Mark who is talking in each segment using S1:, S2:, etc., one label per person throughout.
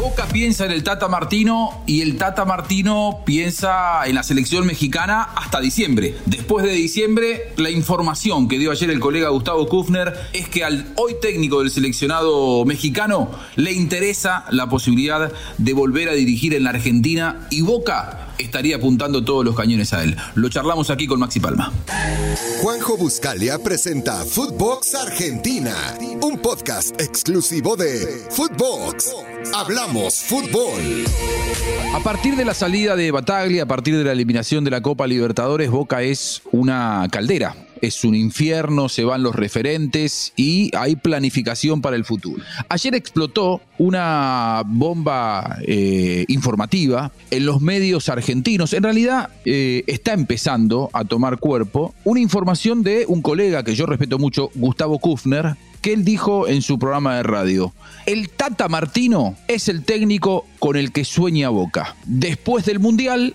S1: Boca piensa en el Tata Martino y el Tata Martino piensa en la selección mexicana hasta diciembre. Después de diciembre, la información que dio ayer el colega Gustavo Kufner es que al hoy técnico del seleccionado mexicano le interesa la posibilidad de volver a dirigir en la Argentina y Boca estaría apuntando todos los cañones a él. Lo charlamos aquí con Maxi Palma.
S2: Juanjo Buscalia presenta Footbox Argentina, un podcast exclusivo de Footbox. Hablamos fútbol.
S1: A partir de la salida de Bataglia, a partir de la eliminación de la Copa Libertadores, Boca es una caldera es un infierno, se van los referentes y hay planificación para el futuro. Ayer explotó una bomba eh, informativa en los medios argentinos. En realidad eh, está empezando a tomar cuerpo una información de un colega que yo respeto mucho, Gustavo Kufner, que él dijo en su programa de radio. El Tata Martino es el técnico con el que sueña Boca. Después del Mundial,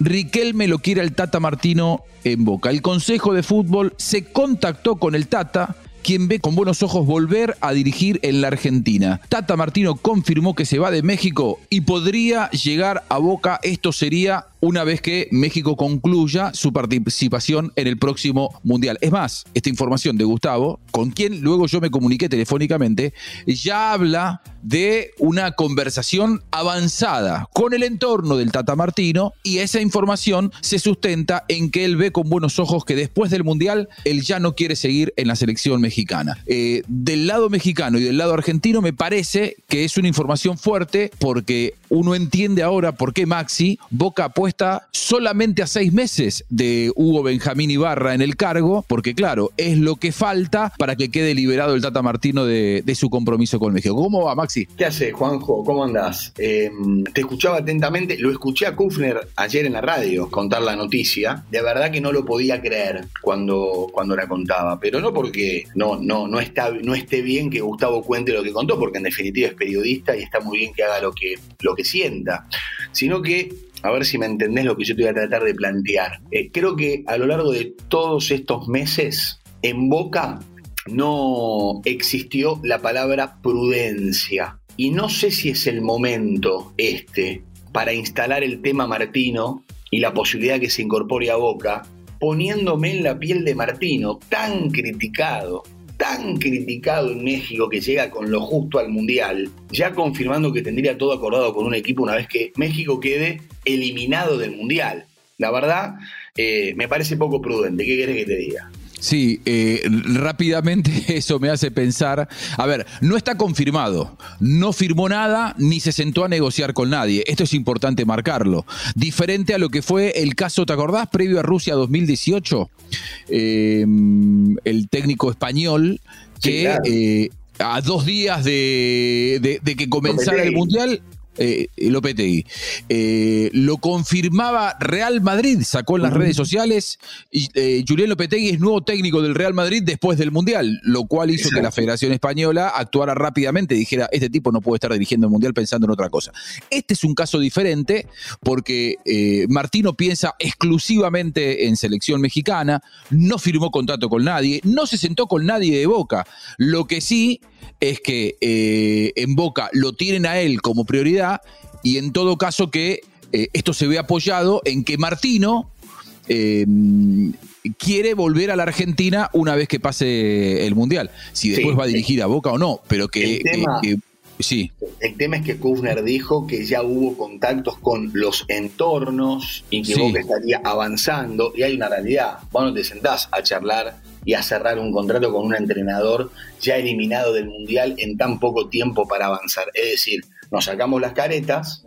S1: Riquelme lo quiere el Tata Martino en Boca. El Consejo de Fútbol se contactó con el Tata quien ve con buenos ojos volver a dirigir en la Argentina. Tata Martino confirmó que se va de México y podría llegar a Boca. Esto sería una vez que México concluya su participación en el próximo Mundial. Es más, esta información de Gustavo, con quien luego yo me comuniqué telefónicamente, ya habla de una conversación avanzada con el entorno del Tata Martino y esa información se sustenta en que él ve con buenos ojos que después del Mundial él ya no quiere seguir en la selección mexicana. Eh, del lado mexicano y del lado argentino me parece que es una información fuerte porque uno entiende ahora por qué Maxi Boca está solamente a seis meses de Hugo Benjamín Ibarra en el cargo, porque claro, es lo que falta para que quede liberado el Tata Martino de, su compromiso con México. ¿Cómo va, Maxi?
S3: ¿Qué haces, Juanjo? ¿Cómo andás? Em, te escuchaba atentamente, lo escuché a Kufner ayer en la radio contar la noticia. De verdad que no lo podía creer cuando, cuando la contaba, pero no porque no, no, no, está, no esté bien que Gustavo cuente lo que contó, porque en definitiva es periodista y está muy bien que haga lo que, lo que sienta, sino que a ver si me entendés lo que yo te voy a tratar de plantear. Eh, creo que a lo largo de todos estos meses, en Boca no existió la palabra prudencia. Y no sé si es el momento este para instalar el tema Martino y la posibilidad que se incorpore a Boca, poniéndome en la piel de Martino, tan criticado, tan criticado en México que llega con lo justo al Mundial, ya confirmando que tendría todo acordado con un equipo una vez que México quede eliminado del Mundial. La verdad, eh, me parece poco prudente. ¿Qué quieres que te diga?
S1: Sí, eh, rápidamente eso me hace pensar, a ver, no está confirmado, no firmó nada ni se sentó a negociar con nadie, esto es importante marcarlo, diferente a lo que fue el caso, ¿te acordás? Previo a Rusia 2018, em, el técnico español que eh, a dos días de, de que comenzara el Mundial eh, Lopetegui. Eh, lo confirmaba Real Madrid, sacó en las redes sociales. Y, eh, Julián Lopetegui es nuevo técnico del Real Madrid después del Mundial, lo cual hizo que la Federación Española actuara rápidamente y dijera: Este tipo no puede estar dirigiendo el Mundial pensando en otra cosa. Este es un caso diferente porque eh, Martino piensa exclusivamente en selección mexicana, no firmó contrato con nadie, no se sentó con nadie de boca. Lo que sí es que eh, en Boca lo tienen a él como prioridad y en todo caso que eh, esto se ve apoyado en que Martino em, quiere volver a la Argentina una vez que pase el Mundial. Si después va a dirigir a Boca o no, pero que... sí.
S3: El tema es que Kufner dijo que ya hubo contactos con los entornos y que Boca estaría avanzando y hay una realidad. Vos no te sentás a charlar y a cerrar un contrato con un entrenador ya eliminado del Mundial en tan poco tiempo para avanzar. Es decir, nos sacamos las caretas,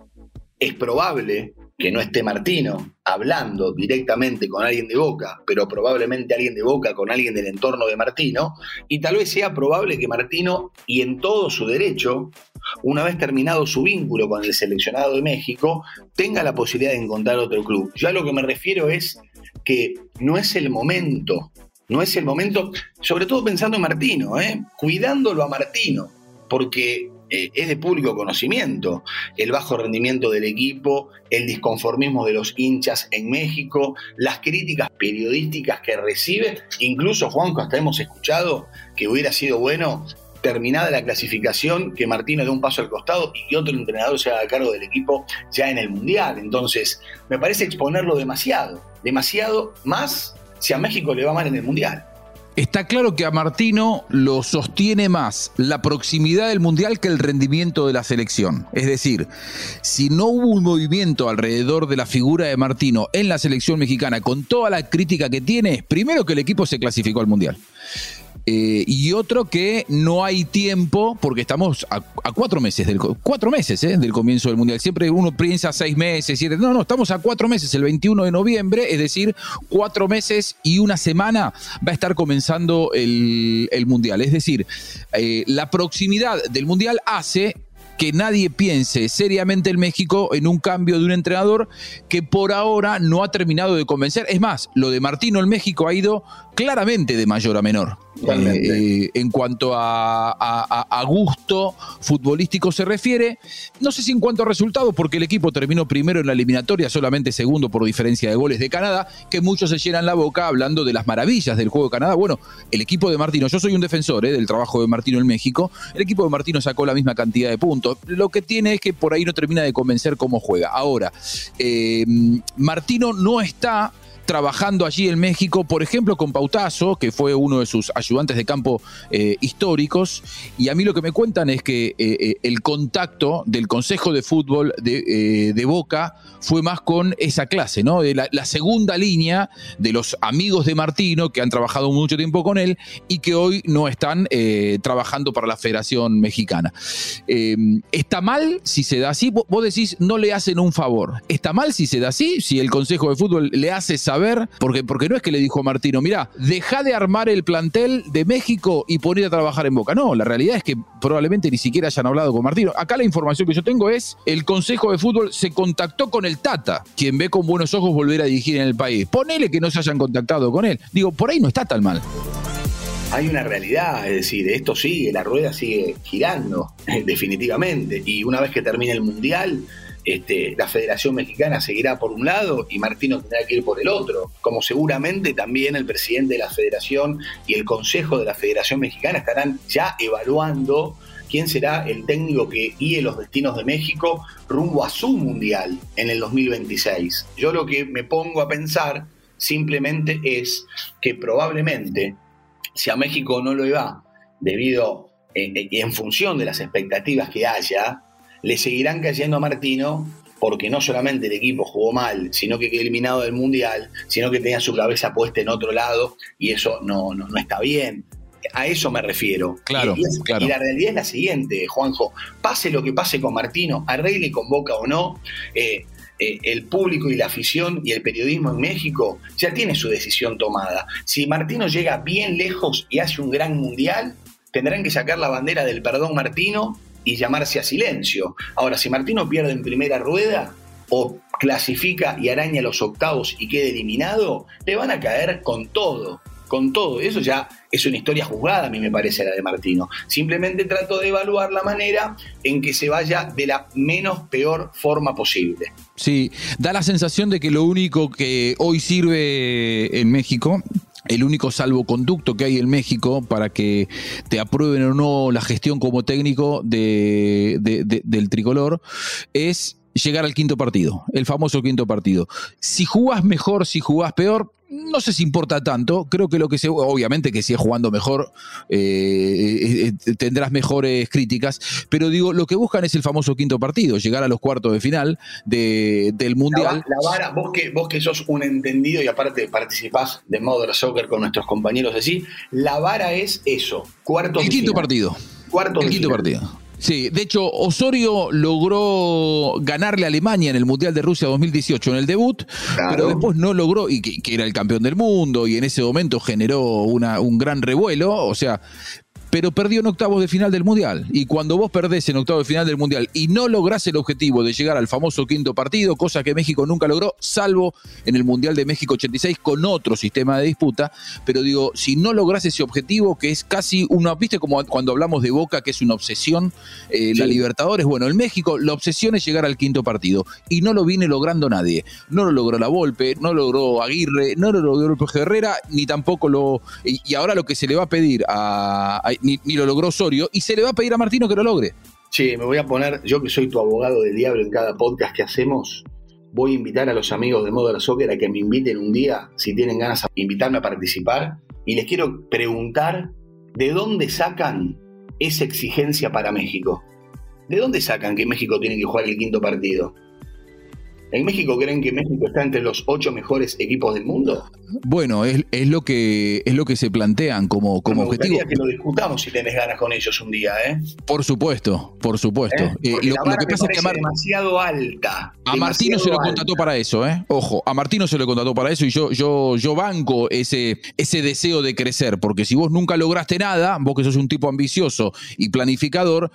S3: es probable que no esté Martino hablando directamente con alguien de Boca, pero probablemente alguien de Boca con alguien del entorno de Martino, y tal vez sea probable que Martino, y en todo su derecho, una vez terminado su vínculo con el seleccionado de México, tenga la posibilidad de encontrar otro club. Ya lo que me refiero es que no es el momento no es el momento, sobre todo pensando en Martino, ¿eh? cuidándolo a Martino, porque eh, es de público conocimiento el bajo rendimiento del equipo, el disconformismo de los hinchas en México, las críticas periodísticas que recibe, incluso Juanco, hasta hemos escuchado que hubiera sido bueno terminada la clasificación, que Martino dé un paso al costado y que otro entrenador se haga cargo del equipo ya en el Mundial. Entonces, me parece exponerlo demasiado, demasiado más si a México le va mal en el Mundial.
S1: Está claro que a Martino lo sostiene más la proximidad del Mundial que el rendimiento de la selección. Es decir, si no hubo un movimiento alrededor de la figura de Martino en la selección mexicana, con toda la crítica que tiene, primero que el equipo se clasificó al Mundial. Eh, y otro que no hay tiempo, porque estamos a, cuatro meses, del, cuatro meses eh, del comienzo del Mundial. Siempre uno piensa seis meses, siete. No, no, estamos a cuatro meses, el 21 de noviembre, es decir, cuatro meses y una semana va a estar comenzando el, Mundial. Es decir, eh, la proximidad del Mundial hace que nadie piense seriamente en México en un cambio de un entrenador que por ahora no ha terminado de convencer. Es más, lo de Martino en México ha ido claramente de mayor a menor. Eh, en cuanto a, gusto futbolístico se refiere, no sé si en cuanto a resultados, porque el equipo terminó primero en la eliminatoria, solamente segundo por diferencia de goles de Canadá, que muchos se llenan la boca hablando de las maravillas del juego de Canadá. Bueno, el equipo de Martino, yo soy un defensor eh, del trabajo de Martino en México, el equipo de Martino sacó la misma cantidad de puntos. Lo que tiene es que por ahí no termina de convencer cómo juega. Ahora, eh, Martino no está trabajando allí en México, por ejemplo, con Pautazo, que fue uno de sus ayudantes de campo eh, históricos, y a mí lo que me cuentan es que eh, eh, el contacto del Consejo de Fútbol de, Boca fue más con esa clase, ¿no? De la, segunda línea de los amigos de Martino, que han trabajado mucho tiempo con él y que hoy no están trabajando para la Federación Mexicana. ¿Está mal si se da así? Vos decís, no le hacen un favor. ¿Está mal si se da así? Si el Consejo de Fútbol le hace saber, porque, porque no es que le dijo a Martino, mira, deja de armar el plantel de México y poner a trabajar en Boca. No, la realidad es que probablemente ni siquiera hayan hablado con Martino. Acá la información que yo tengo es, el Consejo de Fútbol se contactó con el Tata, quien ve con buenos ojos volver a dirigir en el país. Ponele que no se hayan contactado con él. Digo, por ahí no está tan mal
S3: hay una realidad, es decir, esto sigue, la rueda sigue girando, definitivamente. Y una vez que termine el Mundial, este, la Federación Mexicana seguirá por un lado y Martino tendrá que ir por el otro, como seguramente también el presidente de la Federación y el Consejo de la Federación Mexicana estarán ya evaluando quién será el técnico que guíe los destinos de México rumbo a su mundial en el 2026. Yo lo que me pongo a pensar simplemente es que probablemente si a México no lo va debido eh, eh, en función de las expectativas que haya, le seguirán cayendo a Martino porque no solamente el equipo jugó mal, sino que quedó eliminado del Mundial, sino que tenía su cabeza puesta en otro lado y eso no, no, está bien. A eso me refiero.
S1: Claro
S3: y,
S1: claro.
S3: y, la realidad es la siguiente, Juanjo. Pase lo que pase con Martino, arregle con Boca o no, eh, eh, el público y la afición y el periodismo en México ya tiene su decisión tomada. Si Martino llega bien lejos y hace un gran mundial, tendrán que sacar la bandera del perdón Martino y llamarse a silencio. Ahora, si Martino pierde en primera rueda o clasifica y araña los octavos y queda eliminado, le van a caer con todo, con todo. Eso ya es una historia juzgada, a mí me parece, la de Martino. Simplemente trato de evaluar la manera en que se vaya de la menos peor forma posible.
S1: Sí, da la sensación de que lo único que hoy sirve en México el único salvoconducto que hay en México para que te aprueben o no la gestión como técnico de, del tricolor es llegar al quinto partido, el famoso quinto partido. Si jugás mejor, si jugás peor, no sé si importa tanto. Creo que lo que se. Obviamente que si es jugando mejor, eh, eh, eh, tendrás mejores críticas. Pero digo, lo que buscan es el famoso quinto partido, llegar a los cuartos de final del Mundial.
S3: La, vara, vos que, vos que sos un entendido y aparte participás de Modern Soccer con nuestros compañeros así, la vara es eso, cuartos
S1: El quinto partido.
S3: Cuartos
S1: el quinto partido. Sí, de hecho, Osorio logró ganarle a Alemania en el Mundial de Rusia 2018 en el debut, pero después no logró, y que, era el campeón del mundo, y en ese momento generó una, un gran revuelo, o sea, pero perdió en octavos de final del Mundial. Y cuando vos perdés en octavos de final del Mundial y no lográs el objetivo de llegar al famoso quinto partido, cosa que México nunca logró, salvo en el Mundial de México 86 con otro sistema de disputa, pero digo, si no lográs ese objetivo, que es casi una, viste como cuando hablamos de Boca, que es una obsesión, eh, la Libertadores, bueno, en México la obsesión es llegar al quinto partido y no lo viene logrando nadie. No lo logró la Volpe, no lo logró Aguirre, no lo logró Herrera, ni tampoco lo... Y, ahora lo que se le va a pedir a ni, lo logró Osorio, y se le va a pedir a Martino que lo logre.
S3: Sí, me voy a poner, yo que soy tu abogado del diablo en cada podcast que hacemos, voy a invitar a los amigos de Modo la Soccer a que me inviten un día, si tienen ganas, a invitarme a participar. Y les quiero preguntar, ¿de dónde sacan esa exigencia para México? ¿De dónde sacan que México tiene que jugar el quinto partido? ¿En México creen que México está entre los ocho mejores equipos del mundo?
S1: Bueno, es, lo que es lo que se plantean como, como
S3: me
S1: objetivo.
S3: que lo discutamos si tenés ganas con ellos un día, ¿eh?
S1: Por supuesto, por supuesto.
S3: ¿Eh? Eh, lo, que pasa es que a demasiado alta.
S1: A Martino se lo contrató para eso, ¿eh? Ojo, a Martino se lo contrató para eso y yo, yo, yo banco ese, ese deseo de crecer, porque si vos nunca lograste nada, vos que sos un tipo ambicioso y planificador,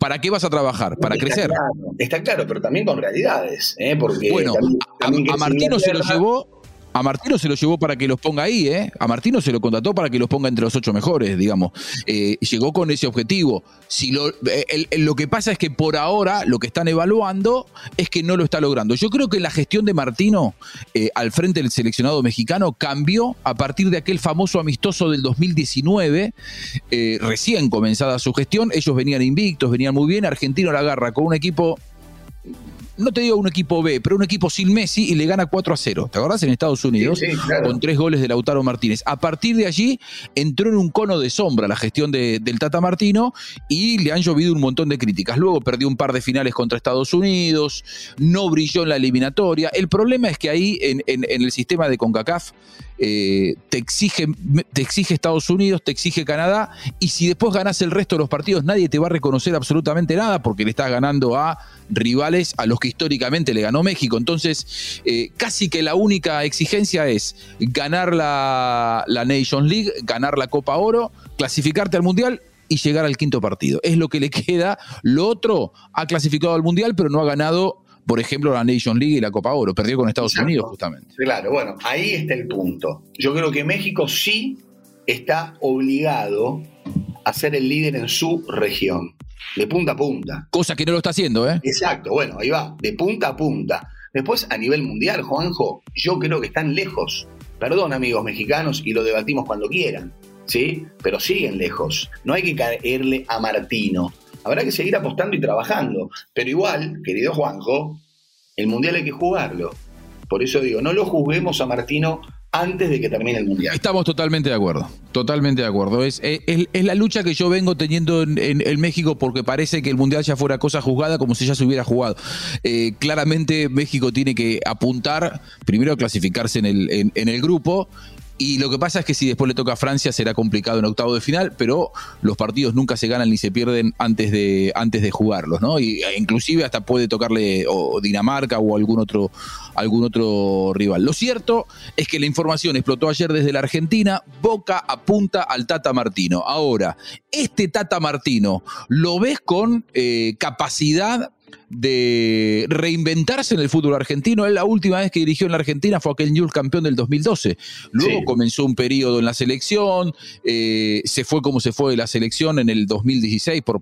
S1: ¿Para qué vas a trabajar? Para crecer.
S3: está claro, pero también con realidades. ¿eh? Porque
S1: bueno, a Martino se lo llevó a Martino se lo llevó para que los ponga ahí, ¿eh? A Martino se lo contrató para que los ponga entre los ocho mejores, digamos. Eh, llegó con ese objetivo. Si lo, eh, lo que pasa es que por ahora lo que están evaluando es que no lo está logrando. Yo creo que la gestión de Martino eh, al frente del seleccionado mexicano cambió a partir de aquel famoso amistoso del 2019, recién comenzada su gestión. Ellos venían invictos, venían muy bien. Argentino la agarra con un equipo no te digo un equipo B, pero un equipo sin Messi y le gana 4 a 0. ¿Te acordás? En Estados Unidos, con tres goles de Lautaro Martínez. A partir de allí entró en un cono de sombra la gestión del Tata Martino y le han llovido un montón de críticas. Luego perdió un par de finales contra Estados Unidos, no brilló en la eliminatoria. El problema es que ahí en, el sistema de CONCACAF eh, te, exige, te exige Estados Unidos, te exige Canadá, y si después ganas el resto de los partidos, nadie te va a reconocer absolutamente nada porque le estás ganando a rivales a los que históricamente le ganó México. Entonces, eh, casi que la única exigencia es ganar la, la Nations League, ganar la Copa Oro, clasificarte al Mundial y llegar al quinto partido. Es lo que le queda. Lo otro, ha clasificado al Mundial, pero no ha ganado, por ejemplo, la Nations League y la Copa Oro. Perdió con Estados Unidos, justamente.
S3: Claro, bueno, ahí está el punto. Yo creo que México sí está obligado a ser el líder en su región de punta a punta.
S1: Cosa que no lo está haciendo, ¿eh?
S3: Exacto, bueno, ahí va, de punta a punta. Después, a nivel mundial, Juanjo, yo creo que están lejos. Perdón, amigos mexicanos, y lo debatimos cuando quieran, ¿sí? Pero siguen lejos. No hay que caerle a Martino. Habrá que seguir apostando y trabajando. Pero igual, querido Juanjo, el mundial hay que jugarlo. Por eso digo, no lo juzguemos a Martino antes de que termine el Mundial.
S1: Estamos totalmente de acuerdo, totalmente de acuerdo. Es, es, la lucha que yo vengo teniendo en, México porque parece que el Mundial ya fuera cosa juzgada como si ya se hubiera jugado. Eh, claramente México tiene que apuntar primero a clasificarse en el, en el grupo y lo que pasa es que si después le toca a Francia será complicado en octavo de final, pero los partidos nunca se ganan ni se pierden antes de, antes de jugarlos, ¿no? Y, e inclusive hasta puede tocarle Dinamarca o algún otro, algún otro rival. Lo cierto es que la información explotó ayer desde la Argentina, Boca apunta al Tata Martino. Ahora, este Tata Martino, ¿lo ves con eh, capacidad de reinventarse en el fútbol argentino. Él la última vez que dirigió en la Argentina fue aquel Newell's campeón del 2012. Luego comenzó un periodo en la selección, eh, se fue como se fue de la selección en el 2016 por,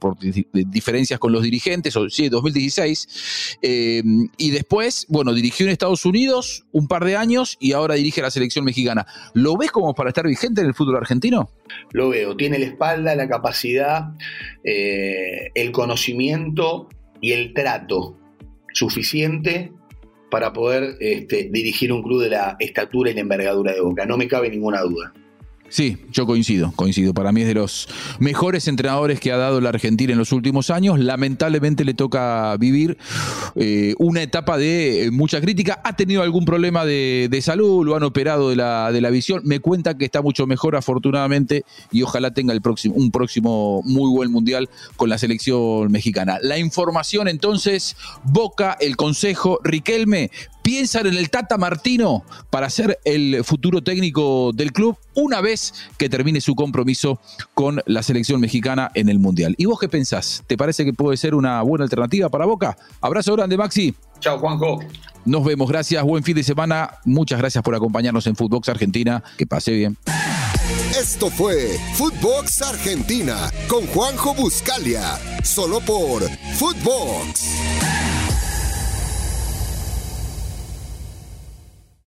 S1: diferencias con los dirigentes, o sí, 2016. Eh, y después, bueno, dirigió en Estados Unidos un par de años y ahora dirige a la selección mexicana. ¿Lo ves como para estar vigente en el fútbol argentino?
S3: Lo veo, tiene la espalda, la capacidad, eh, el conocimiento y el trato suficiente para poder este, dirigir un club de la estatura y la envergadura de Boca. No me cabe ninguna duda.
S1: Sí, yo coincido, coincido. Para mí es de los mejores entrenadores que ha dado la Argentina en los últimos años. Lamentablemente le toca vivir eh, una etapa de eh, mucha crítica. Ha tenido algún problema de, salud, lo han operado de la, de la, visión. Me cuenta que está mucho mejor, afortunadamente, y ojalá tenga el próximo, un próximo muy buen mundial con la selección mexicana. La información entonces, Boca, el Consejo, Riquelme, piensan en el Tata Martino para ser el futuro técnico del club una vez que termine su compromiso con la selección mexicana en el Mundial. ¿Y vos qué pensás? ¿Te parece que puede ser una buena alternativa para Boca? Abrazo grande, Maxi.
S3: Chao, Juanjo.
S1: Nos vemos, gracias, buen fin de semana. Muchas gracias por acompañarnos en Footbox Argentina. Que pase bien.
S2: Esto fue Footbox Argentina con Juanjo Buscalia, solo por Footbox.